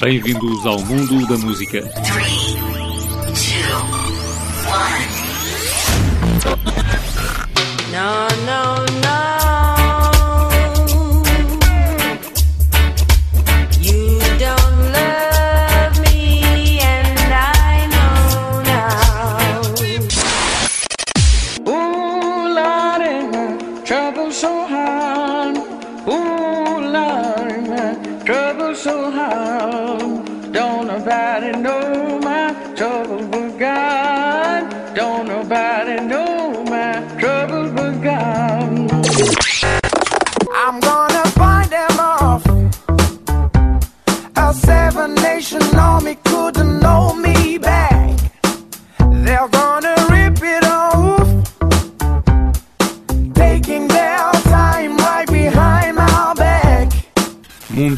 Bem-vindos ao mundo da música. No, no, no.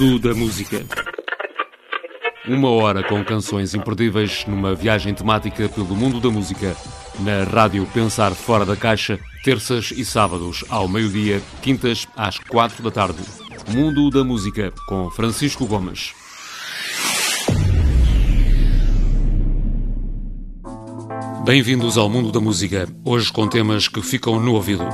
Mundo da música. Uma hora com canções imperdíveis numa viagem temática pelo mundo da música. Na rádio Pensar Fora da Caixa, terças e sábados ao meio-dia, quintas às quatro da tarde. Mundo da Música com Francisco Gomes. Bem-vindos ao mundo da música, hoje com temas que ficam no ouvido.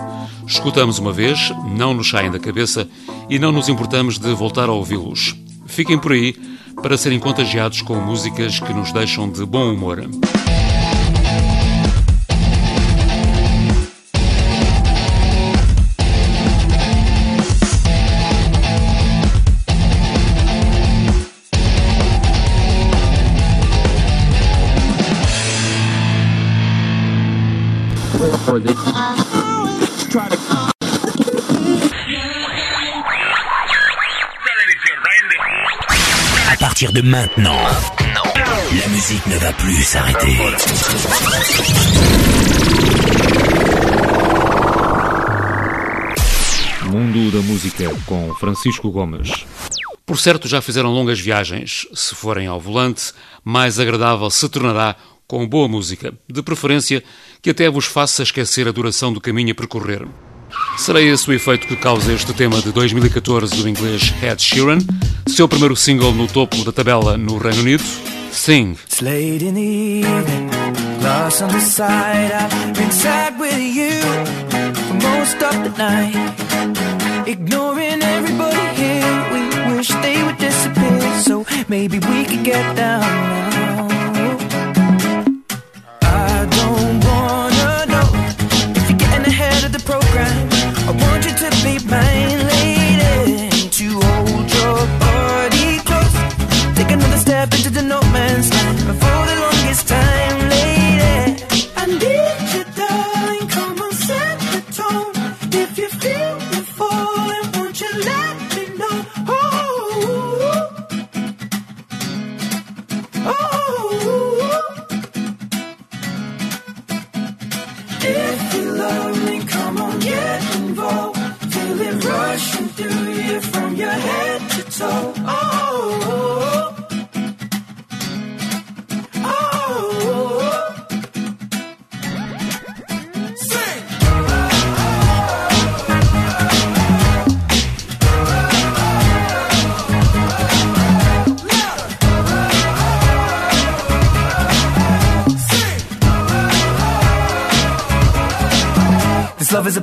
Escutamos uma vez, não nos saem da cabeça e não nos importamos de voltar a ouvi-los. Fiquem por aí para serem contagiados com músicas que nos deixam de bom humor. À partir de maintenant, la musique ne va plus s'arrêter. Mundo da Música com Francisco Gomes. Por certo, já fizeram longas viagens. Se forem ao volante, mais agradável se tornará com boa música, de preferência que até vos faça esquecer a duração do caminho a percorrer. Será esse o efeito que causa este tema de 2014 do inglês Ed Sheeran, seu primeiro single no topo da tabela no Reino Unido? Sing. Ignoring everybody here, we wish they would disappear. So maybe we could get down now. To be mine, lady. To hold your body close. Take another step into the no man's land. And for the longest time, lady. I need you, darling. Come on, set the tone. If you feel me falling, won't you let me know? Oh, oh, oh. If you love me, come on, get involved. Through you from your head to toe. Oh,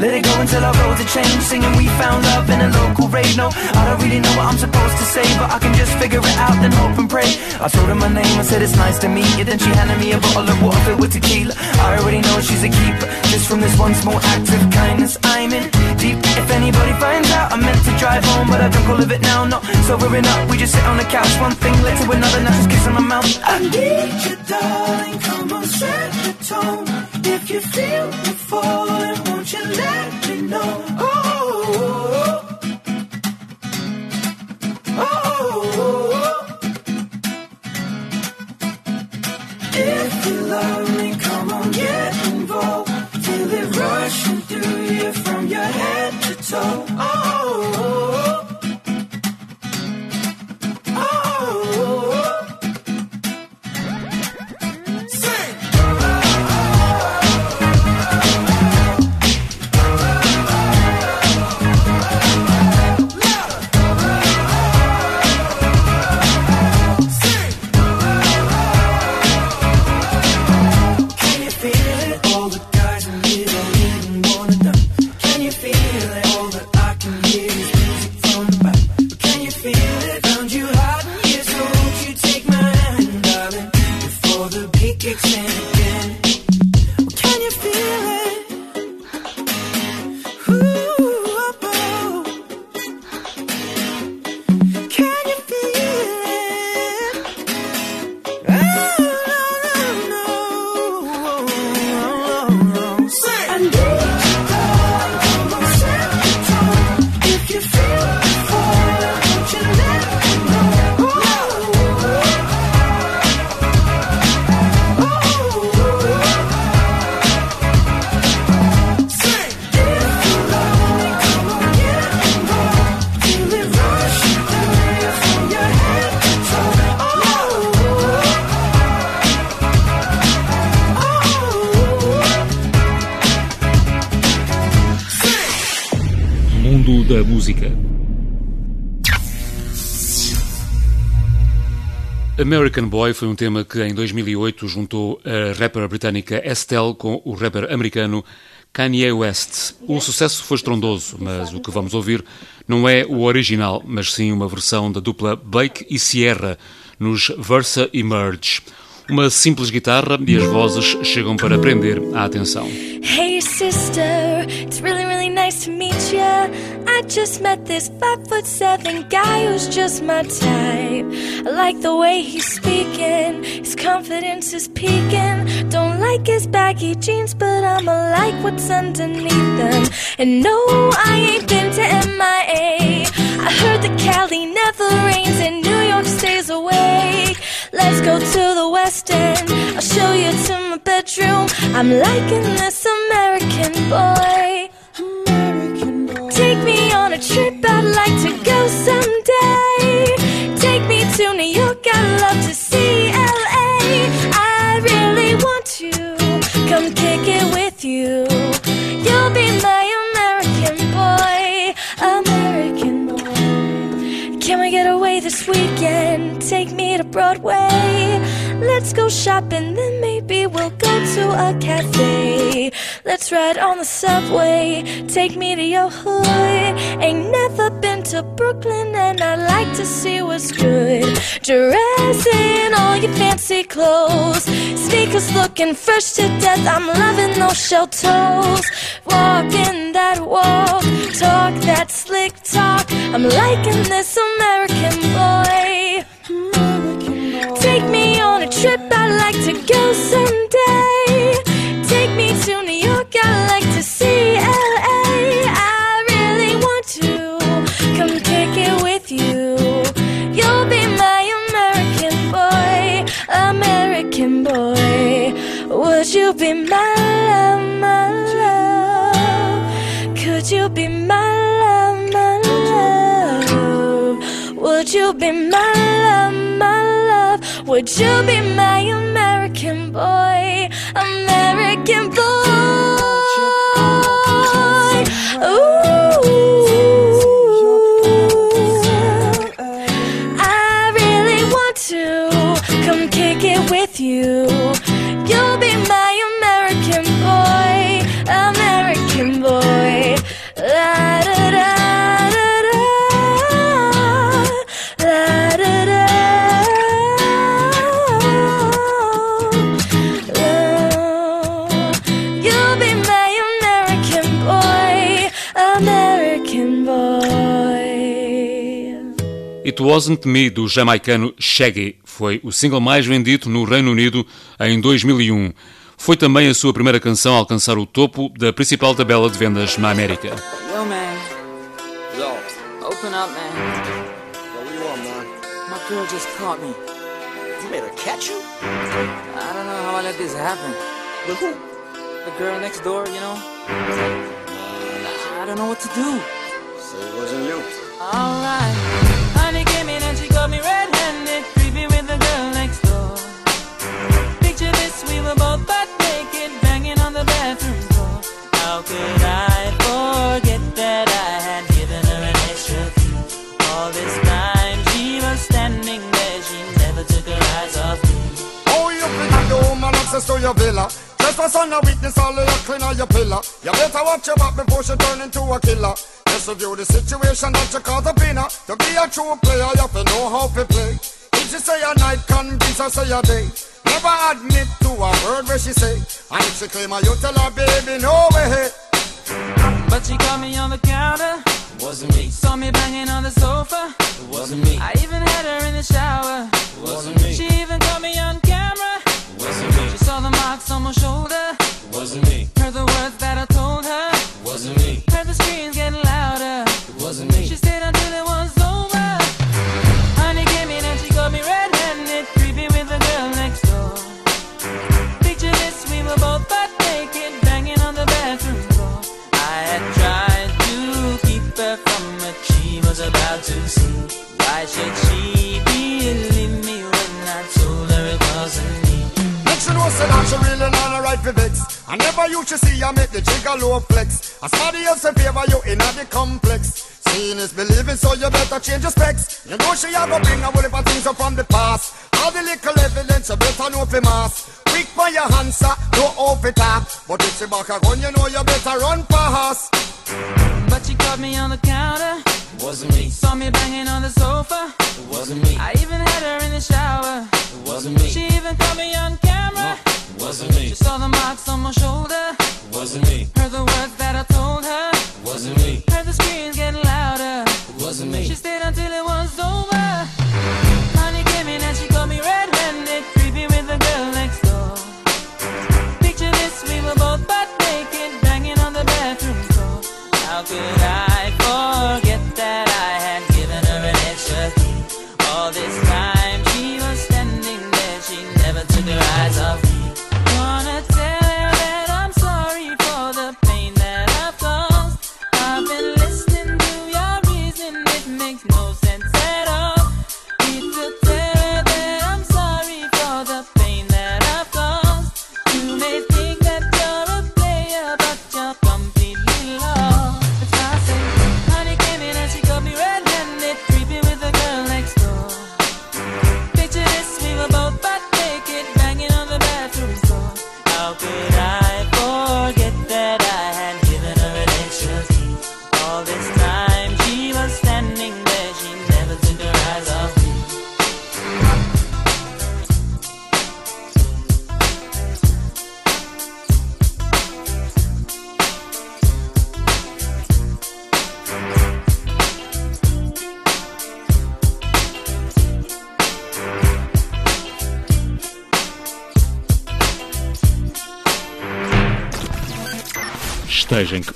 Let it go until our roads are changed. Singing we found love in a local rave. No, I don't really know what I'm supposed to say But I can just figure it out then hope and pray. I told her my name, I said it's nice to meet you. Then she handed me a bottle of water filled with tequila. I already know she's a keeper Just from this one small act of kindness. I'm in deep. If anybody finds out I meant to drive home But I drunk all of it now, not sobering up We just sit on the couch, one thing led to another Now just kiss on my mouth. I need you darling, come on set the tone. If you feel me falling, you let me know Oh, oh, oh. If you love me, come on, get involved. Feel it rushing through you from your head to toe. Oh, oh, oh. I own the. American Boy foi um tema que em 2008 juntou a rapper britânica Estelle com o rapper americano Kanye West. O sucesso foi estrondoso, mas o que vamos ouvir não é o original, mas sim uma versão da dupla Blake e Sierra nos Versa e Merge. Uma simples guitarra e as vozes chegam para prender a atenção. Hey sister, it's really to meet ya. I just met this five foot seven guy who's just my type. I like the way he's speaking, his confidence is peaking. Don't like his baggy jeans, but I'ma like what's underneath them. And no, I ain't been to MIA. I heard that Cali never rains and New York stays awake. Let's go to the West End. I'll show you to my bedroom. I'm liking this American boy. I'd like to go someday. Take me to New York, I'd love to see LA. I really want to come kick it with you. You'll be my American boy, American boy. Can we get away this weekend? Take me to Broadway. Let's go shopping, then maybe we'll go to a cafe. Let's ride on the subway. Take me to your hood. Ain't never been to Brooklyn, and I'd like to see what's good. Dress in all your fancy clothes. Sneakers looking fresh to death. I'm loving those shell toes. Walking that walk, talk that slick talk. I'm liking this American boy. Take me on a trip, I'd like to go someday. Take me to New York, I'd like to see LA. I really want to come kick it with you. You'll be my American boy, American boy. Would you be my love, my love? Could you be my love, my love? Would you be my love, my love? Would you be my American boy, American boy? Wasn't Me, do jamaicano Shaggy, foi o single mais vendido no Reino Unido em 2001. Foi também a sua primeira canção a alcançar o topo da principal tabela de vendas na América. Yo, man. Yo, Open up, man. yo, what you want, man? My girl just caught me. You made her catch you? I don't know how I let this happen. With who? The girl next door, you know? I don't know what to do. Say it wasn't you. Alright. Honey access to your villa. Trespass on a witness, all of your clean on your pillar. You better watch your back before she turn into a killer. Just review the situation that you caught up in her. To be a true player, you have to know how to play. If she say a night, convince her say a day. Never admit to a word where she say. And if she claim her, you tell her, baby, no way. But she caught me on the counter. Wasn't me. Saw me banging on the sofa.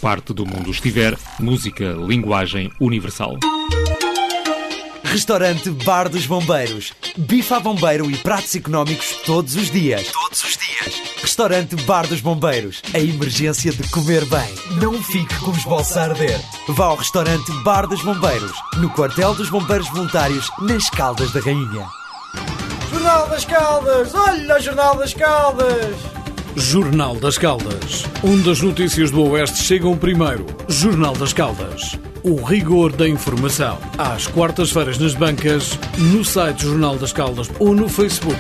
parte do mundo estiver, música, linguagem universal. Restaurante Bar dos Bombeiros. Bife a bombeiro e pratos económicos todos os dias. Todos os dias. Restaurante Bar dos Bombeiros. A emergência de comer bem. Não fique com os bolsos a arder. Vá ao restaurante Bar dos Bombeiros, no quartel dos Bombeiros Voluntários, nas Caldas da Rainha. Jornal das Caldas! Olha o Jornal das Caldas! Jornal das Caldas. Onde as notícias do Oeste chegam primeiro. Jornal das Caldas. O rigor da informação. Às quartas-feiras nas bancas, no site Jornal das Caldas ou no Facebook.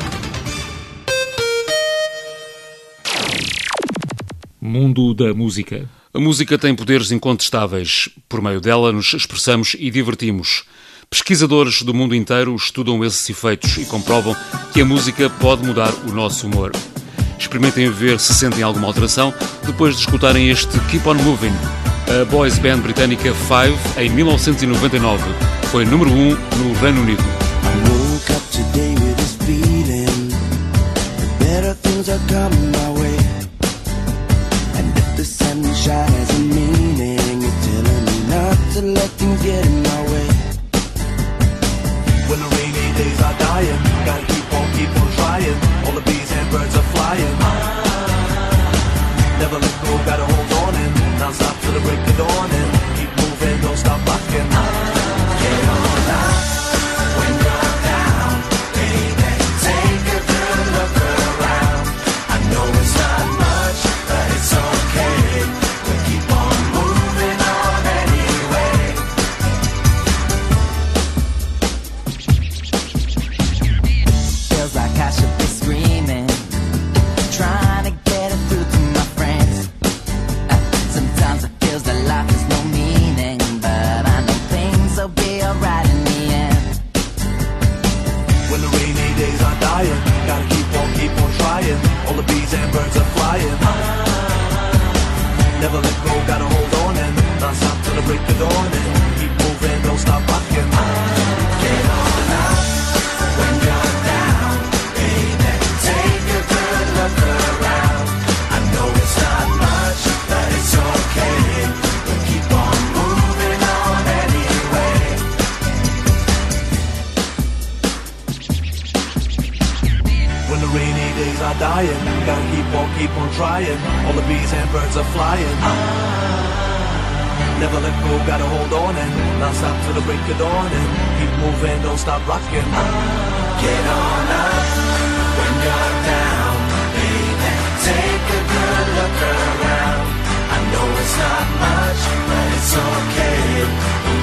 Mundo da Música. A música tem poderes incontestáveis. Por meio dela nos expressamos e divertimos. Pesquisadores do mundo inteiro estudam esses efeitos e comprovam que a música pode mudar o nosso humor. Experimentem ver se sentem alguma alteração depois de escutarem este Keep On Moving. A boys band britânica Five, em 1999, foi número 1 um no Reino Unido. days are dying. Gotta keep on, keep on trying. All the bees and birds are flying. Never let go, gotta hold on and not stop till the break of dawn and keep moving, don't stop rocking. Get on up when you're down, baby. Take a good look around. I know it's not much, but it's okay.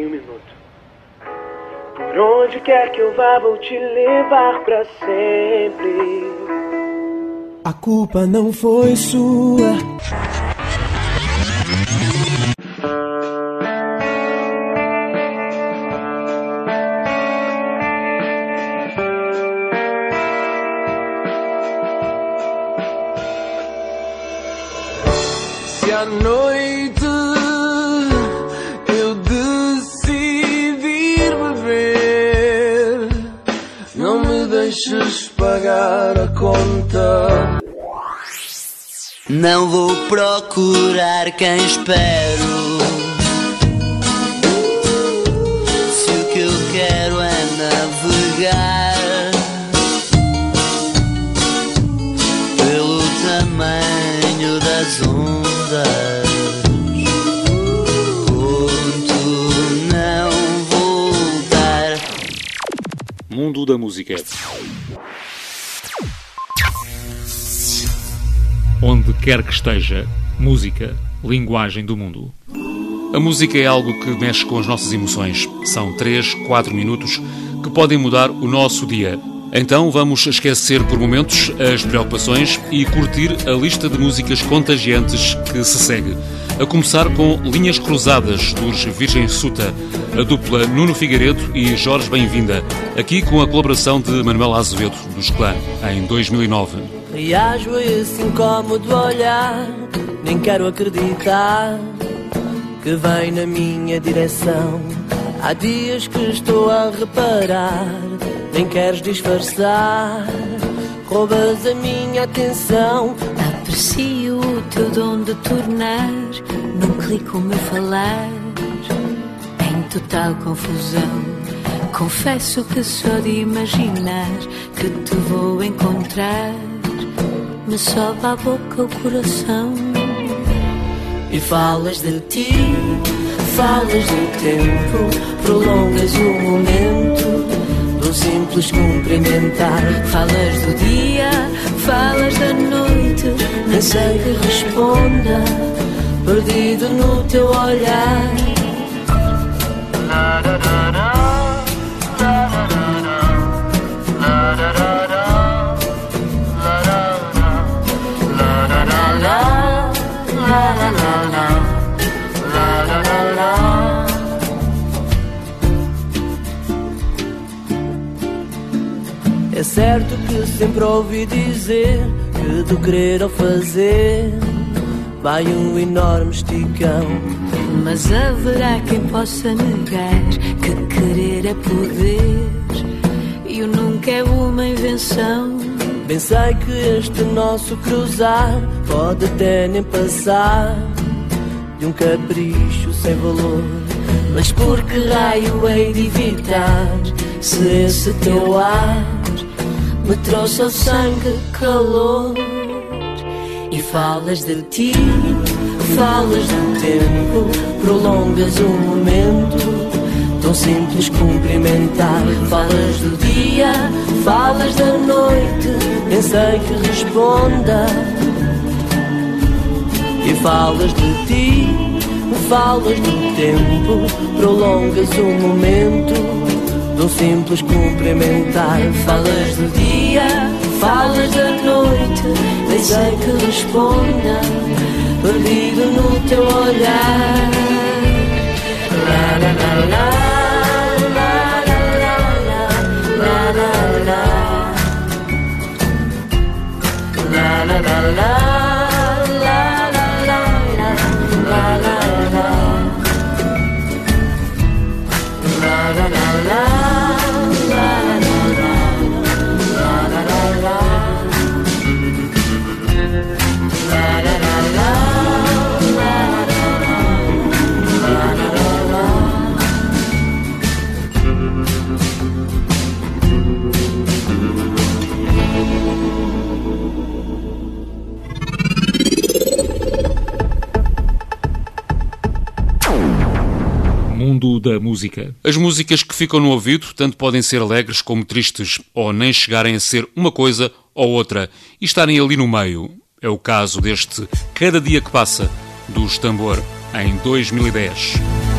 Um minuto. Por onde quer que eu vá, vou te levar pra sempre. A culpa não foi sua. Não vou procurar quem espero. Se o que eu quero é navegar pelo tamanho das ondas. Mundo da Música. Onde quer que esteja, música, linguagem do mundo. A música é algo que mexe com as nossas emoções. São 3, 4 minutos que podem mudar o nosso dia. Então vamos esquecer por momentos as preocupações e curtir a lista de músicas contagiantes que se segue. A começar com Linhas Cruzadas dos Virgem Suta, a dupla Nuno Figueiredo e Jorge Bem-vinda, aqui com a colaboração de Manuel Azevedo, dos Clã, em 2009. Reajo a esse incómodo olhar, nem quero acreditar que vem na minha direção. Há dias que estou a reparar, nem queres disfarçar, roubas a minha atenção. Aprecio o teu dom de tornar num clique o meu falar em total confusão. Confesso que só de imaginar que te vou encontrar me sobe a boca o coração. E falas de ti, falas do tempo, prolongas o momento do simples cumprimentar. Falas do dia, falas da noite, Nem sei que responda, perdido no teu olhar. Certo que sempre ouvi dizer que do querer ao fazer vai um enorme esticão. Mas haverá quem possa negar que querer é poder e o nunca é uma invenção. Bem sei que este nosso cruzar pode até nem passar de um capricho sem valor. Mas por que raio hei de evitar se esse teu ar me trouxe ao sangue calor? E falas de ti, falas do tempo, prolongas o momento. Tão simples cumprimentar. Falas do dia, falas da noite, nem sei que responda. E falas de ti, falas do tempo, prolongas o momento. Tão simples cumprimentar. Falas do dia, falas da noite, nem sei que responda. Perdido no teu olhar. La, la, la. La la la la la da música. As músicas que ficam no ouvido tanto podem ser alegres como tristes, ou nem chegarem a ser uma coisa ou outra, e estarem ali no meio. É o caso deste Cada Dia que Passa, dos Tambor, em 2010.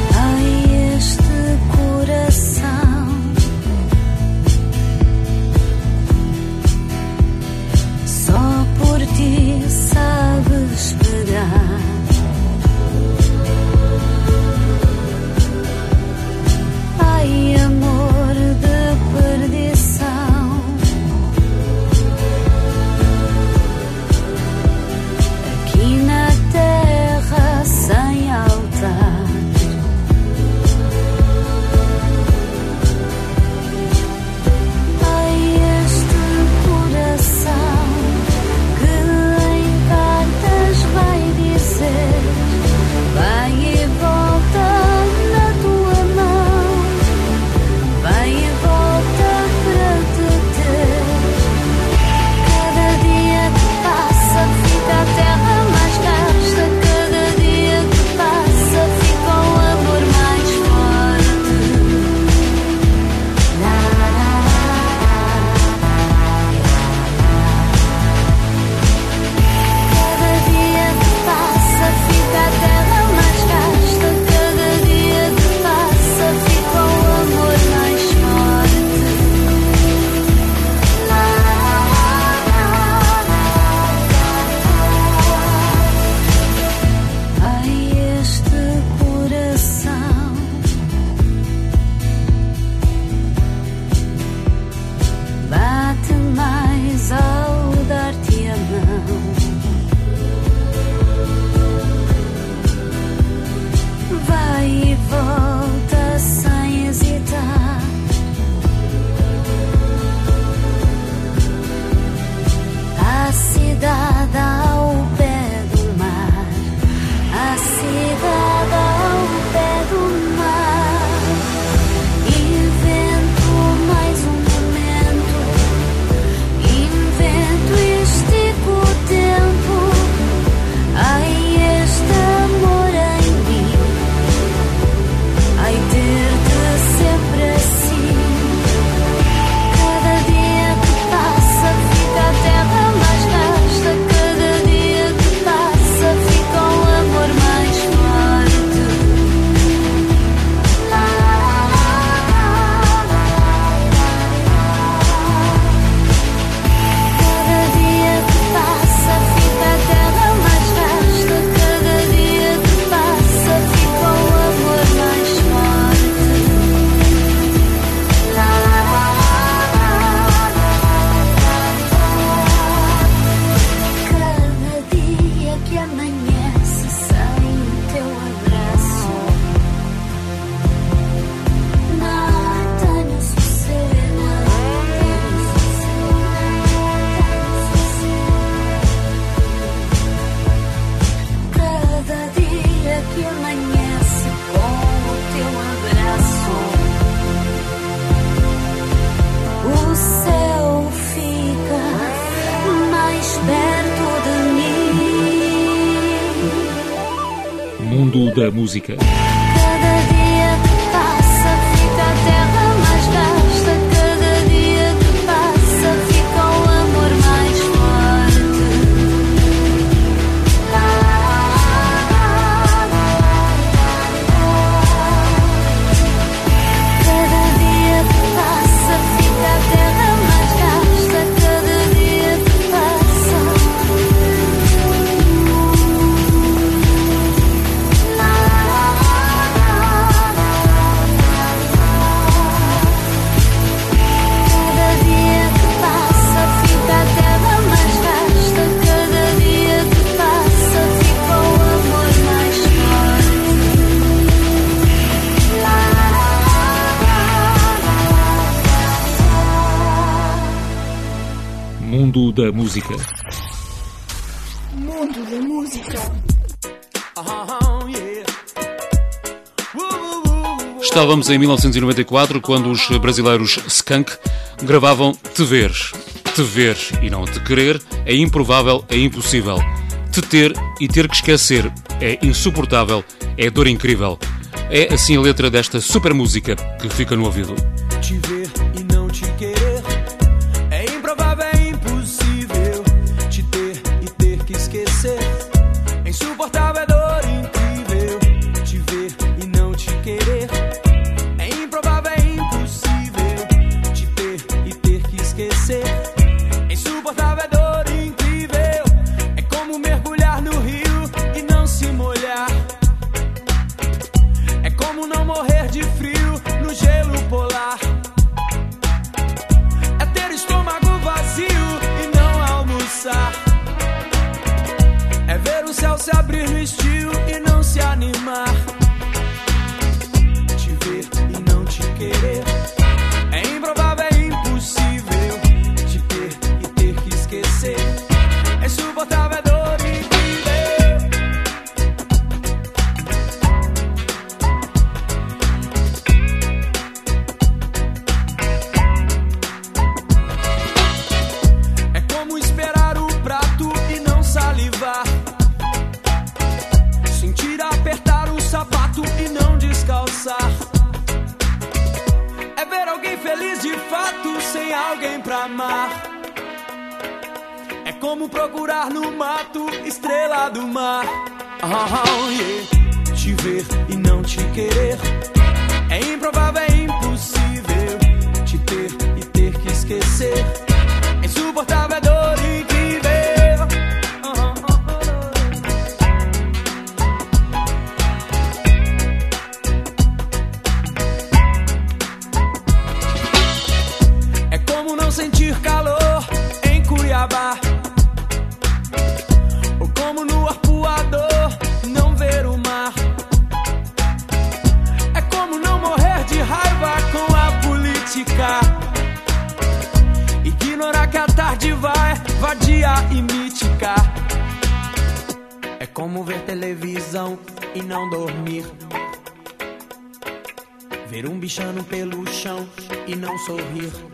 música. da música. Mundo da música. Estávamos em 1994 quando os brasileiros Skunk gravavam Te Ver. Te Ver e não Te Querer é improvável, é impossível. Te ter e ter que esquecer é insuportável, é dor incrível. É assim a letra desta super música que fica no ouvido. Te ver procurar no mato estrela do mar. Oh, yeah. Te ver e não te querer. É improvável, é impossível. Te ter e ter que esquecer. Sorrir.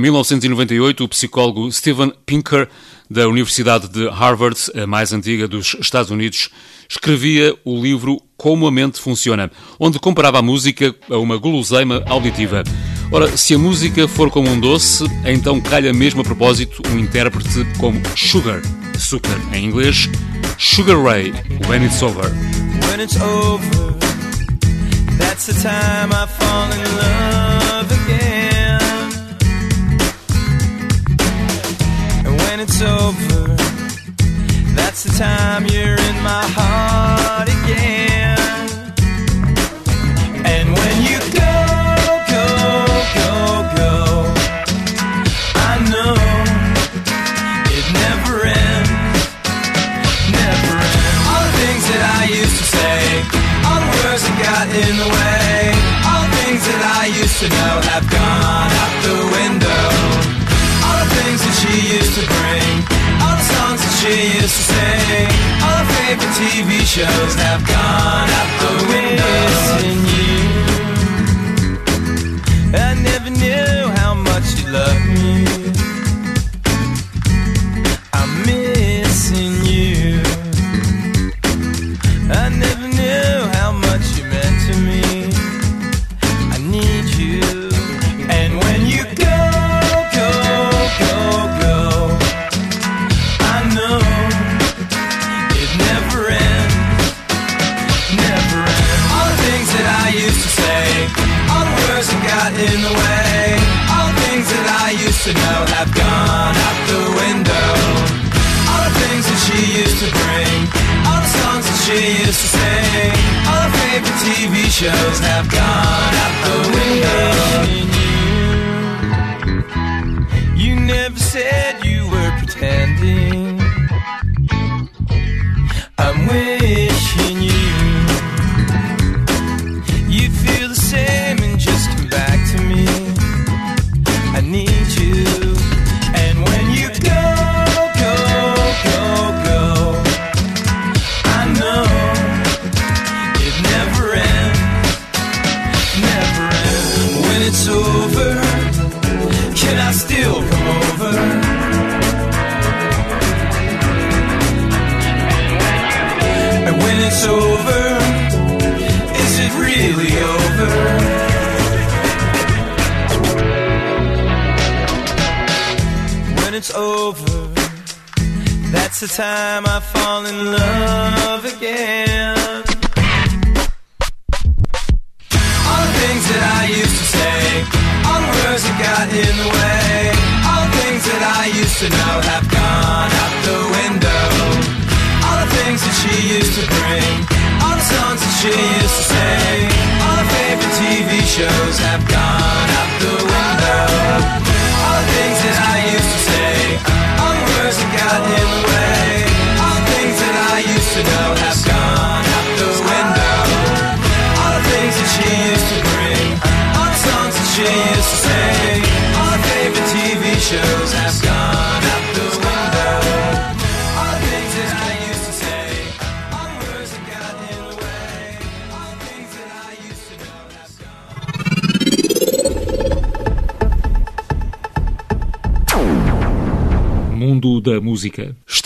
1998, o psicólogo Steven Pinker, da Universidade de Harvard, a mais antiga dos Estados Unidos, escrevia o livro Como a Mente Funciona, onde comparava a música a uma guloseima auditiva. Ora, se a música for como um doce, então calha mesmo a propósito um intérprete como Sugar, açúcar em inglês, Sugar Ray, When It's Over. When it's over, that's the time I fall in love it's over, that's the time you're in my heart again. And when you go, go, go, go, I know it never ends, never ends. All the things that I used to say, all the words that got in the way, all the things that I used to know have gone out the window. All the things that she used she used to say? All her favorite TV shows have gone out the window. TV shows have gone out the window.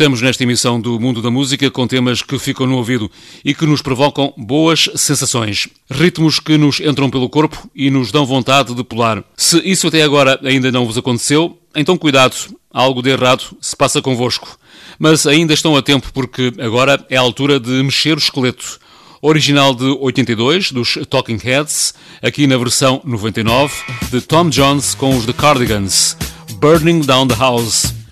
Estamos nesta emissão do Mundo da Música com temas que ficam no ouvido e que nos provocam boas sensações. Ritmos que nos entram pelo corpo e nos dão vontade de pular. Se isso até agora ainda não vos aconteceu, então cuidado, algo de errado se passa convosco. Mas ainda estão a tempo porque agora é a altura de mexer o esqueleto. Original de 82, dos Talking Heads, aqui na versão 99, de Tom Jones com os The Cardigans. Burning Down the House.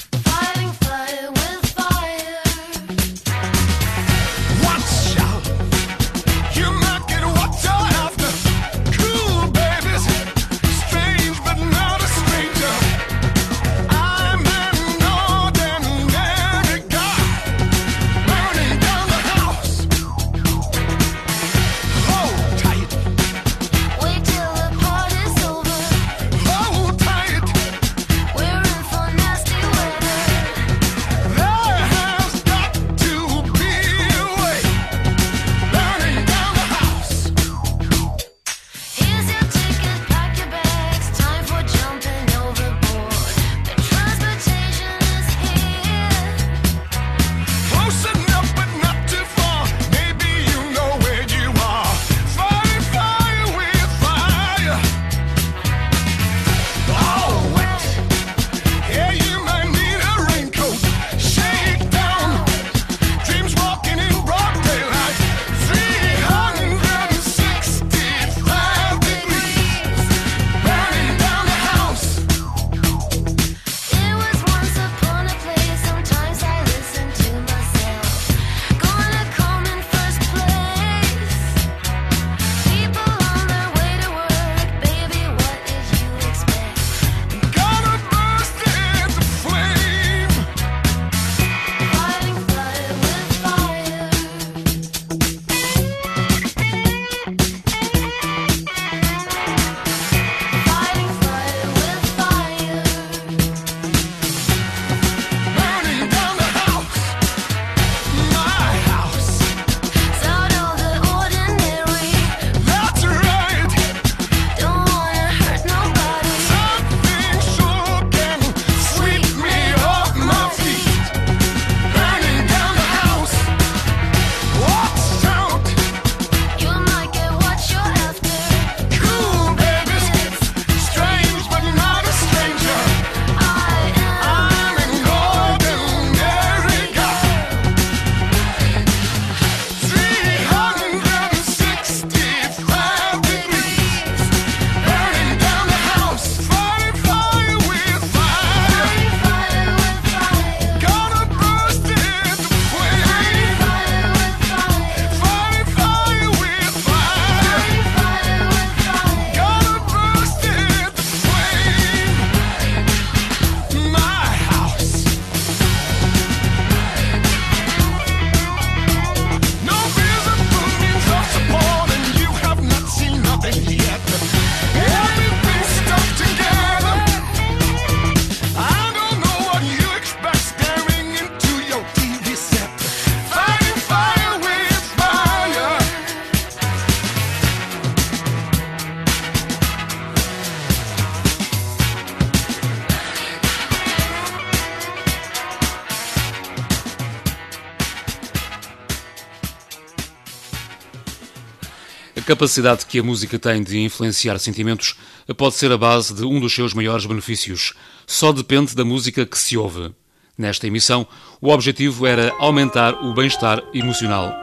Capacidade que a música tem de influenciar sentimentos pode ser a base de um dos seus maiores benefícios. Só depende da música que se ouve. Nesta emissão, o objetivo era aumentar o bem-estar emocional.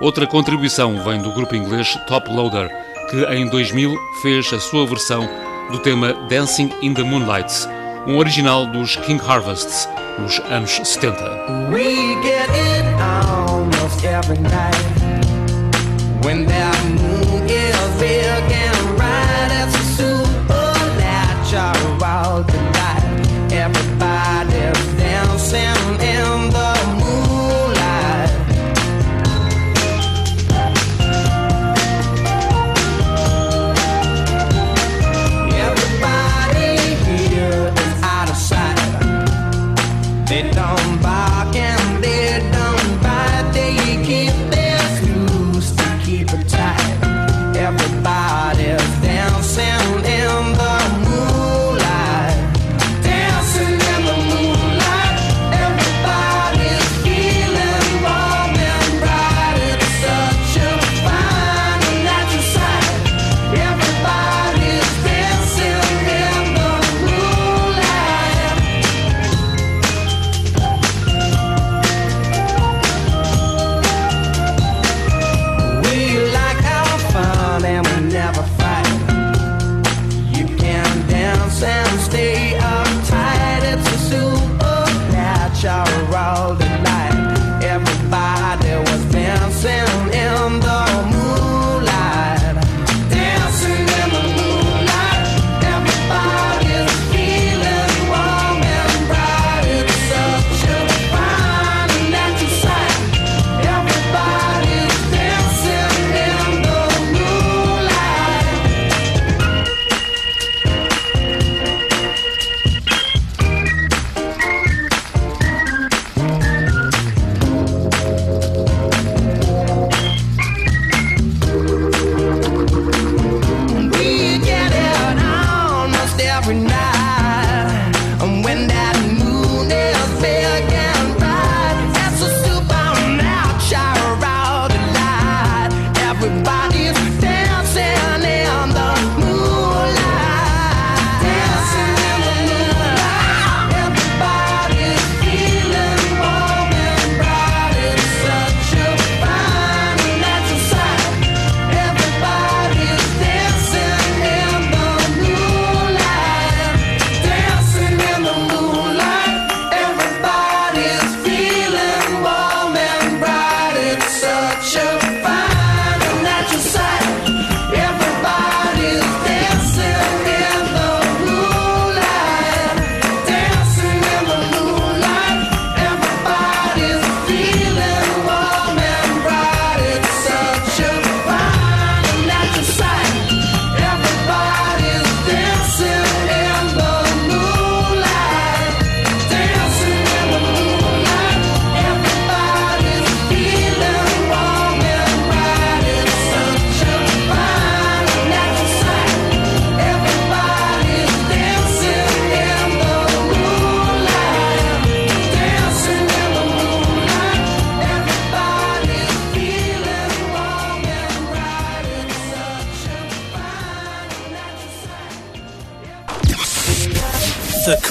Outra contribuição vem do grupo inglês Top Loader, que em 2000 fez a sua versão do tema Dancing in the Moonlight, um original dos King Harvests, nos anos 70. We get it almost every night when that moon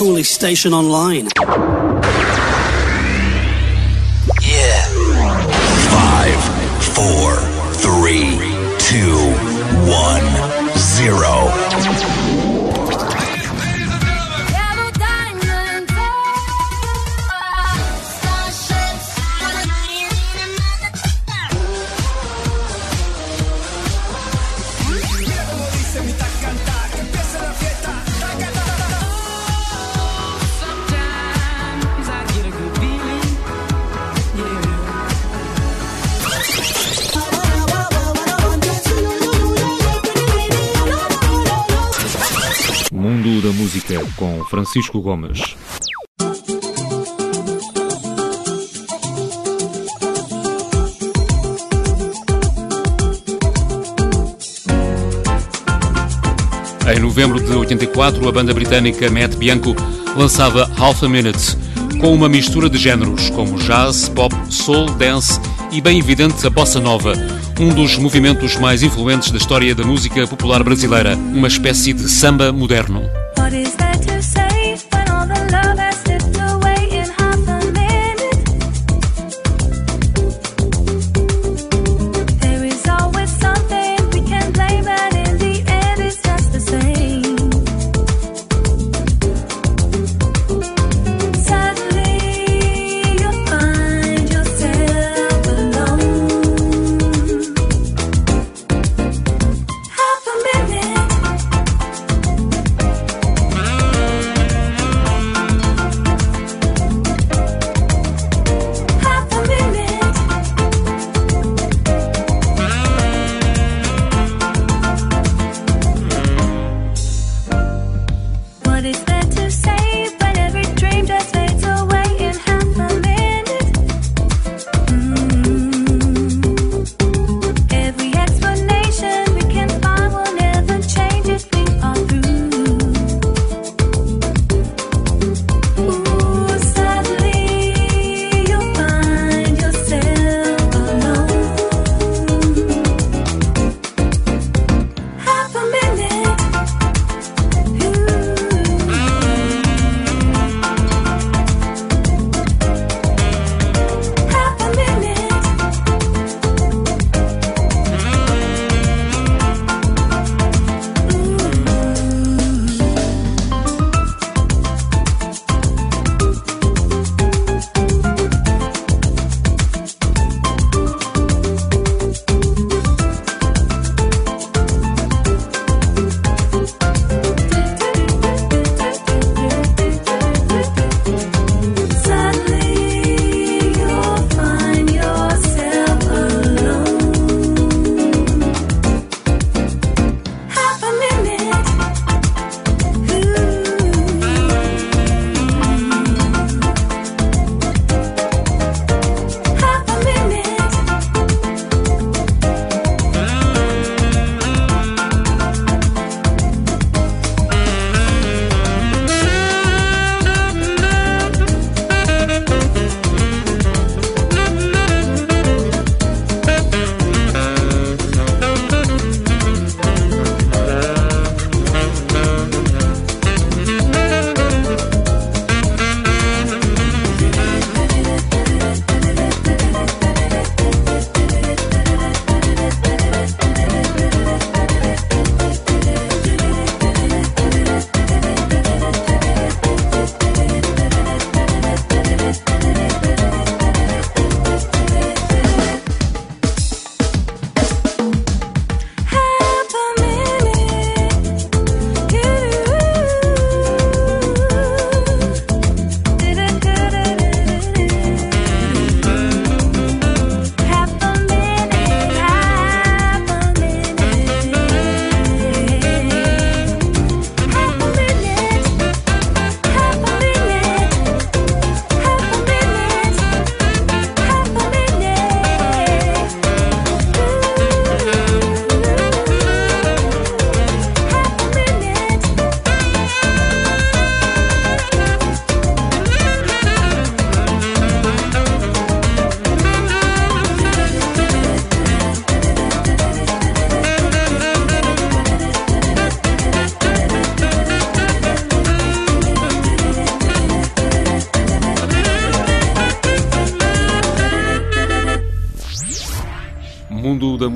Cooley station online. Francisco Gomes. Em novembro de 84, a banda britânica Matt Bianco lançava Half a Minute, com uma mistura de géneros como jazz, pop, soul, dance e bem evidente a bossa nova, um dos movimentos mais influentes da história da música popular brasileira, uma espécie de samba moderno. say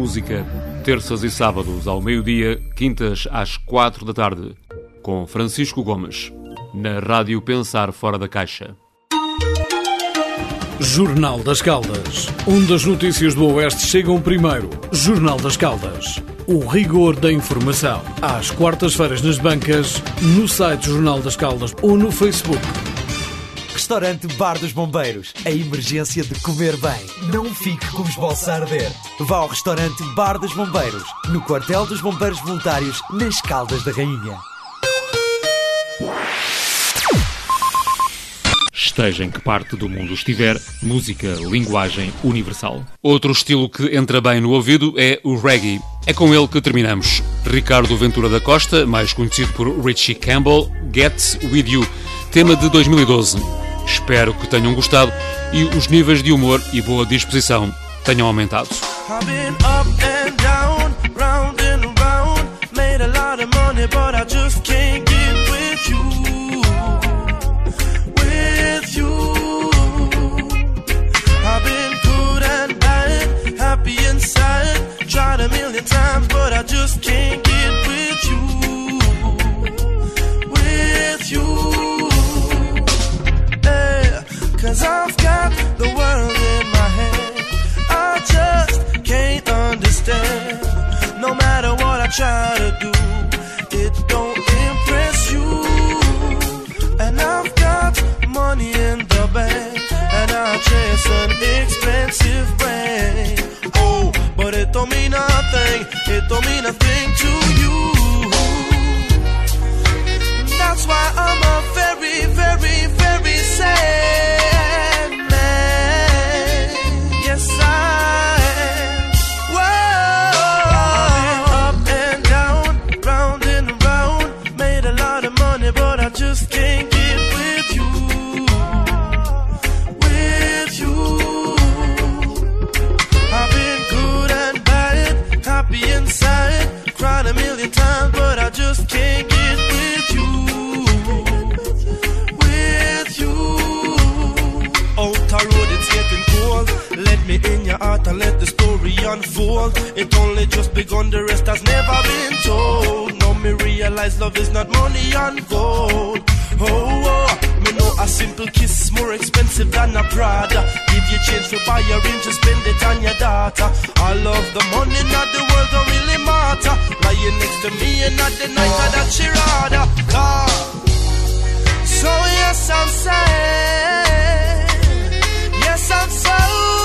Música, terças e sábados ao meio-dia, quintas às quatro da tarde, com Francisco Gomes, na Rádio Pensar Fora da Caixa. Jornal das Caldas. Onde as notícias do Oeste chegam primeiro. Jornal das Caldas. O rigor da informação. Às quartas-feiras nas bancas, no site Jornal das Caldas ou no Facebook. Restaurante Bar dos Bombeiros. A emergência de comer bem. Não fique com os bolsos a arder. Vá ao restaurante Bar dos Bombeiros. No quartel dos Bombeiros Voluntários, nas Caldas da Rainha. Esteja em que parte do mundo estiver, música, linguagem universal. Outro estilo que entra bem no ouvido é o reggae. É com ele que terminamos. Ricardo Ventura da Costa, mais conhecido por Richie Campbell, Get With You, tema de 2012. Espero que tenham gostado e os níveis de humor e boa disposição tenham aumentado. cause I'm and the rest has never been told. Now me realize love is not money and gold. Oh, oh, me know a simple kiss more expensive than a Prada. Give you change to buy a ring to spend it on your daughter. I love the money, not the world don't really matter. Lying next to me and not the night oh. that she rather. Ah. So yes, I'm sad. Yes, I'm sad.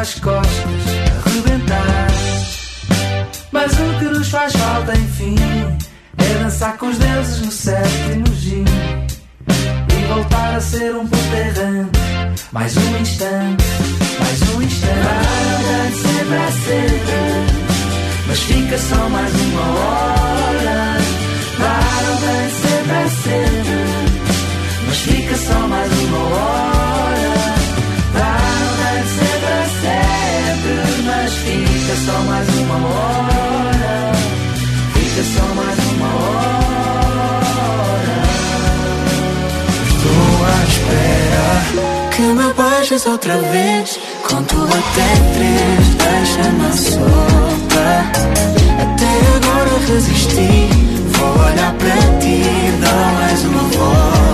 Às costas A rebentar Mas o que nos faz falta enfim É dançar com os deuses no sétimo gin E voltar a ser um puto errante Mais um instante Mais um instante Para sempre a ser mas fica só mais uma hora. Bem sempre é sempre, mas fica só mais uma hora. Mas fica só mais uma hora. Fica só mais uma hora. Estou à espera Que me beijes outra vez Conto até três Deixa-me solta Até agora resisti Vou olhar para ti Dar mais uma volta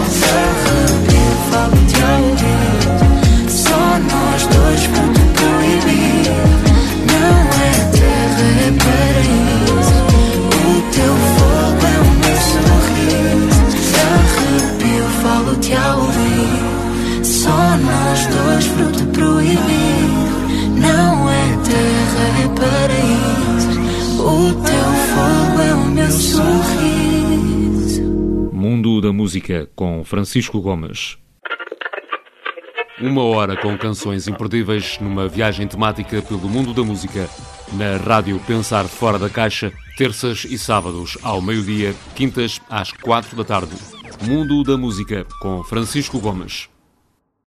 fruto proibido Não é terra, é paraíso O teu fogo é o meu sorriso Mundo da Música com Francisco Gomes. Uma hora com canções imperdíveis numa viagem temática pelo mundo da música na rádio Pensar Fora da Caixa, terças e sábados ao meio-dia, quintas às quatro da tarde. Mundo da Música com Francisco Gomes.